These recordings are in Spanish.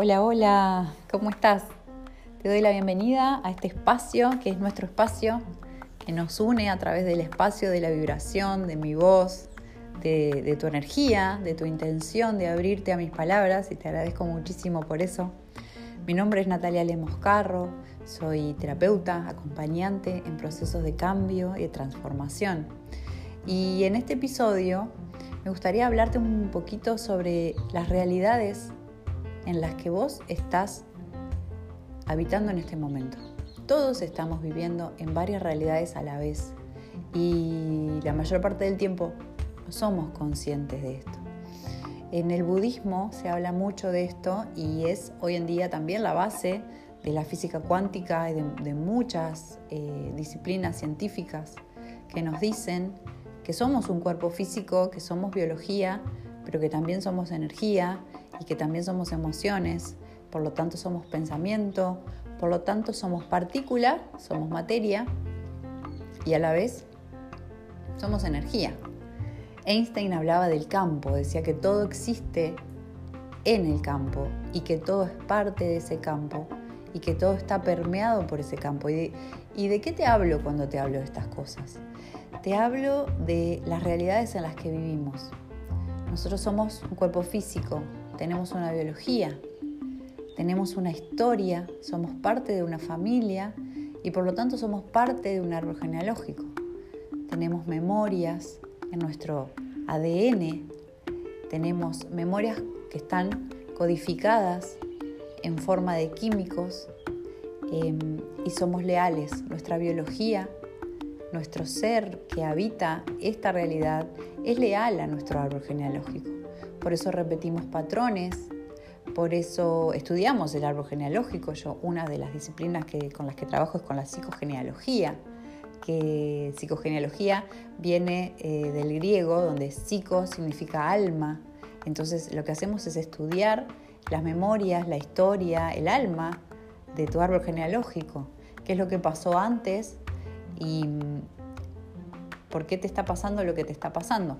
Hola, hola, ¿cómo estás? Te doy la bienvenida a este espacio que es nuestro espacio, que nos une a través del espacio de la vibración, de mi voz, de, tu energía, de tu intención de abrirte a mis palabras y te agradezco muchísimo por eso. Mi nombre es Natalia Lemoscarro, soy terapeuta, acompañante en procesos de cambio y de transformación. Y en este episodio me gustaría hablarte un poquito sobre las realidades en las que vos estás habitando en este momento. Todos estamos viviendo en varias realidades a la vez y la mayor parte del tiempo somos conscientes de esto. En el budismo se habla mucho de esto y es hoy en día también la base de la física cuántica y de, muchas eh, disciplinas científicas que nos dicen que somos un cuerpo físico, que somos biología, pero que también somos energía y que también somos emociones, por lo tanto somos pensamiento, por lo tanto somos partícula, somos materia y a la vez somos energía. Einstein hablaba del campo, decía que todo existe en el campo y que todo es parte de ese campo y que todo está permeado por ese campo. ¿Y de, ¿Y de, qué te hablo cuando te hablo de estas cosas? Te hablo de las realidades en las que vivimos. Nosotros somos un cuerpo físico, tenemos una biología, tenemos una historia, somos parte de una familia y por lo tanto somos parte de un árbol genealógico. Tenemos memorias en nuestro ADN, tenemos memorias que están codificadas en forma de químicos em, y somos leales. Nuestra biología, nuestro ser que habita esta realidad es leal a nuestro árbol genealógico por eso repetimos patrones, por eso estudiamos el árbol genealógico. Yo una de las disciplinas que, con las que trabajo es con la psicogenealogía, que psicogenealogía viene eh, del griego, donde psico significa alma. Entonces lo que hacemos es estudiar las memorias, la historia, el alma de tu árbol genealógico, qué es lo que pasó antes y mm, por qué te está pasando lo que te está pasando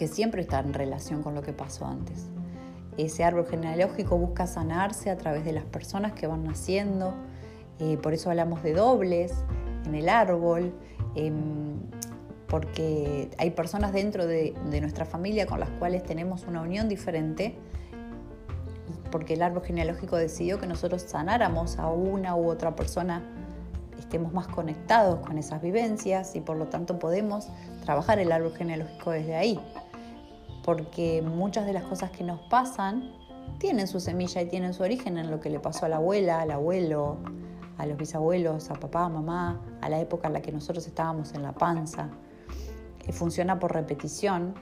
que siempre está en relación con lo que pasó antes. Ese árbol genealógico busca sanarse a través de las personas que van naciendo, eh, por eso hablamos de dobles en el árbol, em, porque hay personas dentro de, de nuestra familia con las cuales tenemos una unión diferente, porque el árbol genealógico decidió que nosotros sanáramos a una u otra persona estemos más conectados con esas vivencias y por lo tanto podemos trabajar el árbol genealógico desde ahí porque muchas de las cosas que nos pasan tienen su semilla y tienen su origen en lo que le pasó a la abuela, al abuelo, a los bisabuelos, a papá, a mamá, a la época en la que nosotros estábamos en la panza. Eh, funciona por repetición.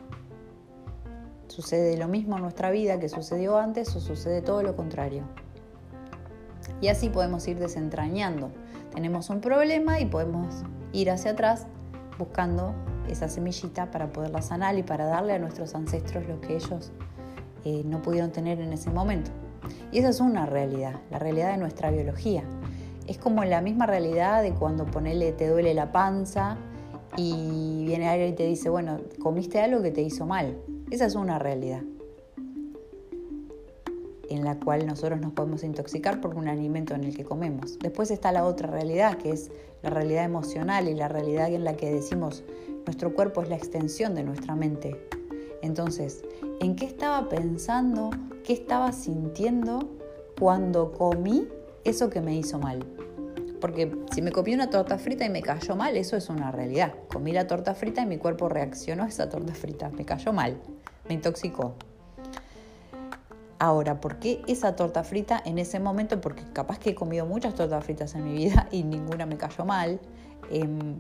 Sucede lo mismo en nuestra vida que sucedió antes o sucede todo lo contrario. Y así podemos ir desentrañando. Tenemos un problema y podemos ir hacia atrás buscando esa semillita para poderla sanar y para darle a nuestros ancestros lo que ellos eh, no pudieron tener en ese momento. Y esa es una realidad, la realidad de nuestra biología. Es como la misma realidad de cuando ponele, te duele la panza y viene alguien y te dice, bueno, comiste algo que te hizo mal. Esa es una realidad en la cual nosotros nos podemos intoxicar por un alimento en el que comemos. Después está la otra realidad, que es la realidad emocional y la realidad en la que decimos, nuestro cuerpo es la extensión de nuestra mente. Entonces, ¿en qué estaba pensando? ¿Qué estaba sintiendo cuando comí eso que me hizo mal? Porque si me comí una torta frita y me cayó mal, eso es una realidad. Comí la torta frita y mi cuerpo reaccionó a esa torta frita. Me cayó mal, me intoxicó. Ahora, ¿por qué esa torta frita en ese momento? Porque capaz que he comido muchas tortas fritas en mi vida y ninguna me cayó mal. Em,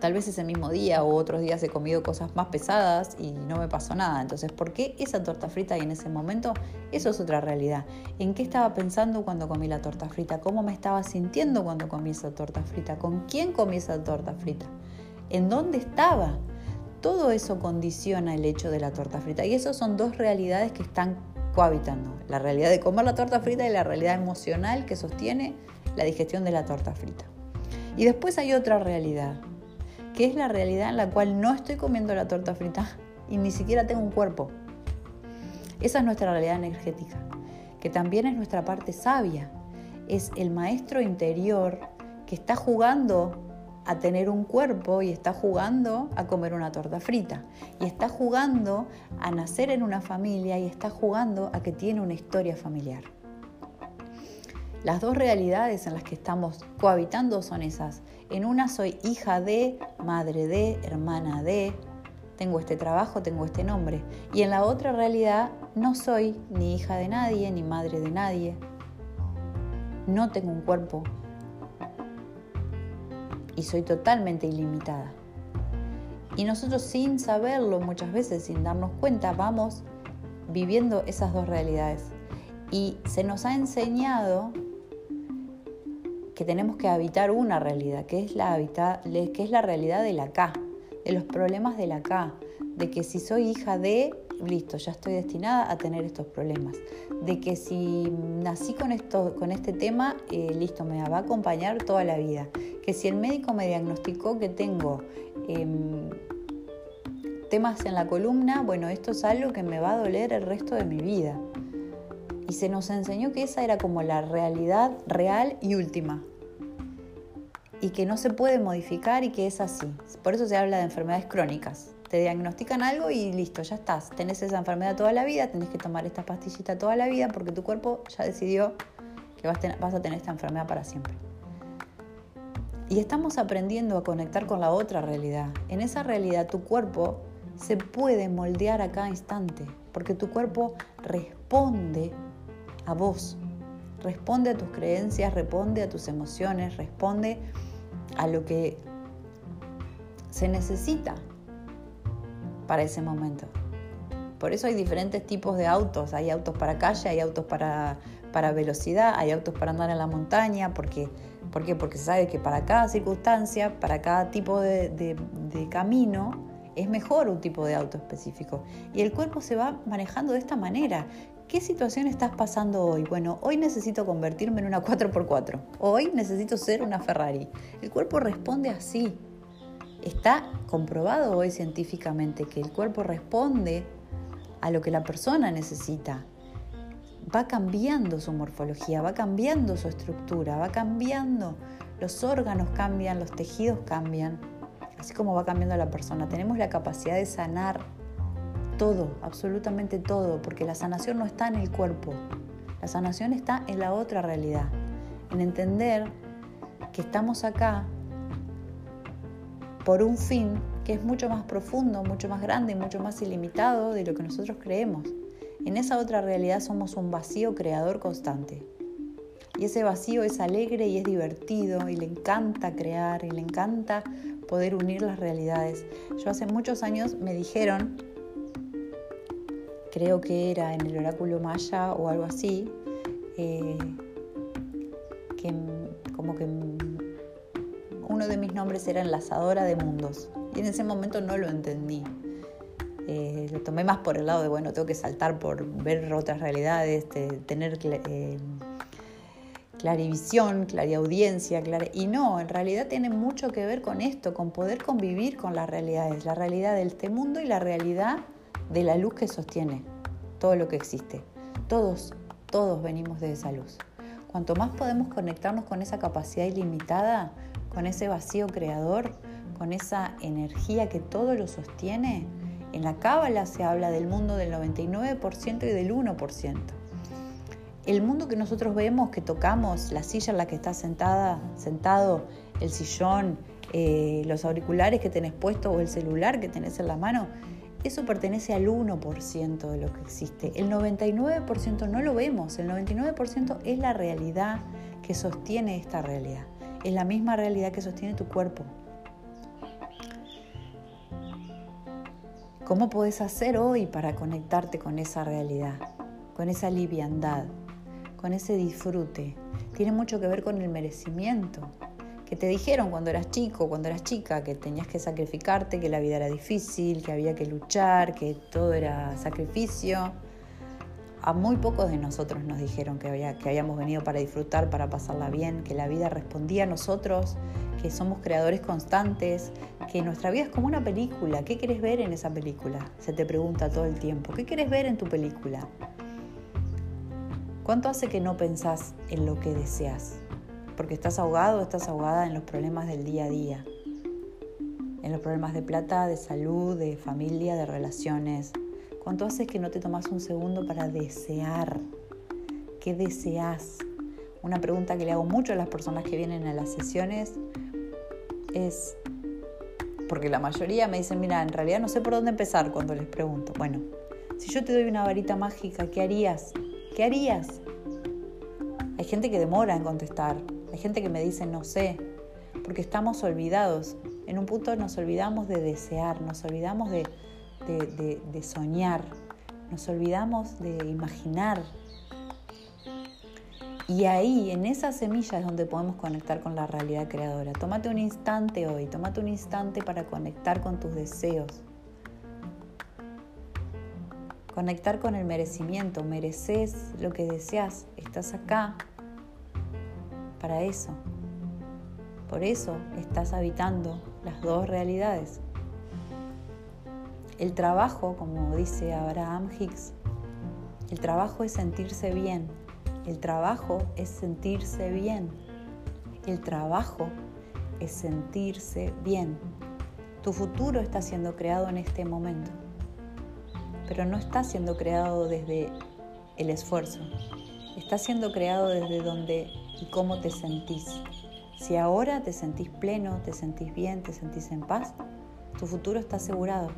Tal vez ese mismo día o otros días he comido cosas más pesadas y no me pasó nada. Entonces, ¿por qué esa torta frita y en ese momento? Eso es otra realidad. ¿En qué estaba pensando cuando comí la torta frita? ¿Cómo me estaba sintiendo cuando comí esa torta frita? ¿Con quién comí esa torta frita? ¿En dónde estaba? Todo eso condiciona el hecho de la torta frita. Y esas son dos realidades que están cohabitando. La realidad de comer la torta frita y la realidad emocional que sostiene la digestión de la torta frita. Y después hay otra realidad, que es la realidad en la cual no estoy comiendo la torta frita y ni siquiera tengo un cuerpo. Esa es nuestra realidad energética. que también es nuestra parte sabia. Es el maestro interior que está jugando a tener un cuerpo y está jugando a comer una torta frita. Y está jugando a nacer en una familia y está jugando a que tiene una historia familiar. Las dos realidades en las que estamos cohabitando son esas. En una soy hija de, madre de, hermana de, tengo este trabajo, tengo este nombre. Y en la otra realidad no soy ni hija de nadie, ni madre de nadie. No tengo un cuerpo. Y soy totalmente ilimitada. Y nosotros sin saberlo, muchas veces sin darnos cuenta, vamos viviendo esas dos realidades. Y se nos ha enseñado que tenemos que habitar una realidad, que es la, que es la realidad del acá, de los problemas del acá, de que si soy hija de, listo, ya estoy destinada a tener estos problemas, de que si nací con, esto, con este tema, eh, listo, me va a acompañar toda la vida, que si el médico me diagnosticó que tengo em, temas en la columna, bueno, esto es algo que me va a doler el resto de mi vida. Y se nos enseñó que esa era como la realidad real y última. Y que no se puede modificar y que es así. Por eso se habla de enfermedades crónicas. Te diagnostican algo y listo, ya estás. Tenés esa enfermedad toda la vida, tenés que tomar esta pastillita toda la vida porque tu cuerpo ya decidió que vas a tener esta enfermedad para siempre. Y estamos aprendiendo a conectar con la otra realidad. En esa realidad tu cuerpo se puede moldear a cada instante, porque tu cuerpo responde a vos. Responde a tus creencias, responde a tus emociones, responde a lo que se necesita para ese momento. Por eso hay diferentes tipos de autos. Hay autos para calle, hay autos para, para velocidad, hay autos para andar en la montaña. Porque. Porque se sabe que para cada circunstancia, para cada tipo de, de camino, es mejor un tipo de auto específico. Y el cuerpo se va manejando de esta manera. ¿Qué situación estás pasando hoy? Bueno, hoy necesito convertirme en una 4x4. Hoy necesito ser una Ferrari. El cuerpo responde así. Está comprobado hoy científicamente que el cuerpo responde a lo que la persona necesita. Va cambiando su morfología, va cambiando su estructura, va cambiando. Los órganos cambian, los tejidos cambian, así como va cambiando la persona. Tenemos la capacidad de sanar todo, absolutamente todo, porque la sanación no está en el cuerpo, la sanación está en la otra realidad, en entender que estamos acá por un fin que es mucho más profundo, mucho más grande, mucho más ilimitado de lo que nosotros creemos. En esa otra realidad somos un vacío creador constante. Y ese vacío es alegre y es divertido y le encanta crear y le encanta poder unir las realidades. Yo hace muchos años me dijeron creo que era en el oráculo maya o algo así, eh, que como que uno de mis nombres era enlazadora de mundos. Y en ese momento no lo entendí. Eh, lo tomé más por el lado de, bueno, tengo que saltar por ver otras realidades, tener eh, clarivisión, clariaudiencia, y no, en realidad tiene mucho que ver con esto, con poder convivir con las realidades, la realidad de este mundo y la realidad de la luz que sostiene todo lo que existe. Todos, todos venimos de esa luz. Cuanto más podemos conectarnos con esa capacidad ilimitada, con ese vacío creador, con esa energía que todo lo sostiene, en la cábala se habla del mundo del 99% y del 1%. El mundo que nosotros vemos, que tocamos, la silla en la que estás sentada, sentado, el sillón, eh, los auriculares que tenés puesto o el celular que tenés en la mano, eso pertenece al 1% de lo que existe. El 99% no lo vemos, el 99% es la realidad que sostiene esta realidad. Es la misma realidad que sostiene tu cuerpo. ¿Cómo puedes hacer hoy para conectarte con esa realidad, con esa liviandad, con ese disfrute? Tiene mucho que ver con el merecimiento, que te dijeron cuando eras chico, cuando eras chica, que tenías que sacrificarte, que la vida era difícil, que había que luchar, que todo era sacrificio. A muy pocos de nosotros nos dijeron que, había, que habíamos venido para disfrutar, para pasarla bien, que la vida respondía a nosotros, que somos creadores constantes, que nuestra vida es como una película. ¿Qué quieres ver en esa película? Se te pregunta todo el tiempo. ¿Qué quieres ver en tu película? ¿Cuánto hace que no pensás en lo que deseas? Porque estás ahogado o estás ahogada en los problemas del día a día. En los problemas de plata, de salud, de familia, de relaciones. ¿Cuánto hace que no te tomas un segundo para desear? ¿Qué deseas? Una pregunta que le hago mucho a las personas que vienen a las sesiones es, porque la mayoría me dicen, mira, en realidad no sé por dónde empezar cuando les pregunto. Bueno, si yo te doy una varita mágica, ¿qué harías? ¿Qué harías? Hay gente que demora en contestar, hay gente que me dice no sé, porque estamos olvidados. En un punto nos olvidamos de desear, nos olvidamos de, soñar, nos olvidamos de imaginar, y ahí, en esa semilla es donde podemos conectar con la realidad creadora. Tómate un instante hoy, tómate un instante para conectar con tus deseos. Conectar con el merecimiento. Mereces lo que deseas. Estás acá para eso. Por eso estás habitando las dos realidades. El trabajo, como dice Abraham Hicks, el trabajo es sentirse bien, el trabajo es sentirse bien. El trabajo es sentirse bien. Tu futuro está siendo creado en este momento, pero no está siendo creado desde el esfuerzo. Está siendo creado desde donde y cómo te sentís. Si ahora te sentís pleno, te sentís bien, te sentís en paz, tu futuro está asegurado.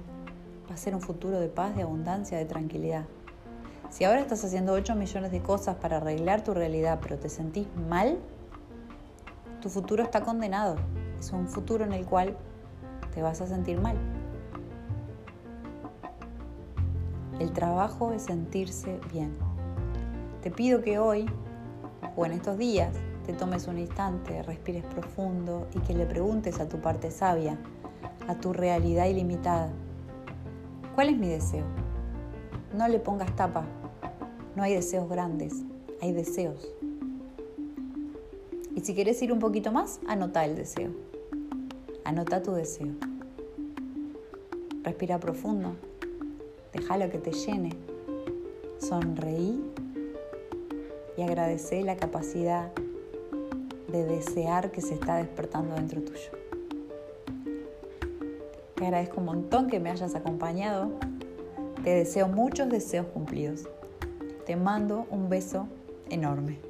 Va a ser un futuro de paz, de abundancia, de tranquilidad. Si ahora estás haciendo 8 millones de cosas para arreglar tu realidad, pero te sentís mal, tu futuro está condenado. Es un futuro en el cual te vas a sentir mal. El trabajo es sentirse bien. Te pido que hoy o en estos días te tomes un instante, respires profundo y que le preguntes a tu parte sabia, a tu realidad ilimitada, ¿cuál es mi deseo? No le pongas tapa. No hay deseos grandes, hay deseos. Y si quieres ir un poquito más, anota el deseo. Anota tu deseo. Respira profundo. Déjalo que te llene. Sonreí y agradece la capacidad de desear que se está despertando dentro tuyo. Te agradezco un montón que me hayas acompañado te deseo muchos deseos cumplidos. Te mando un beso enorme.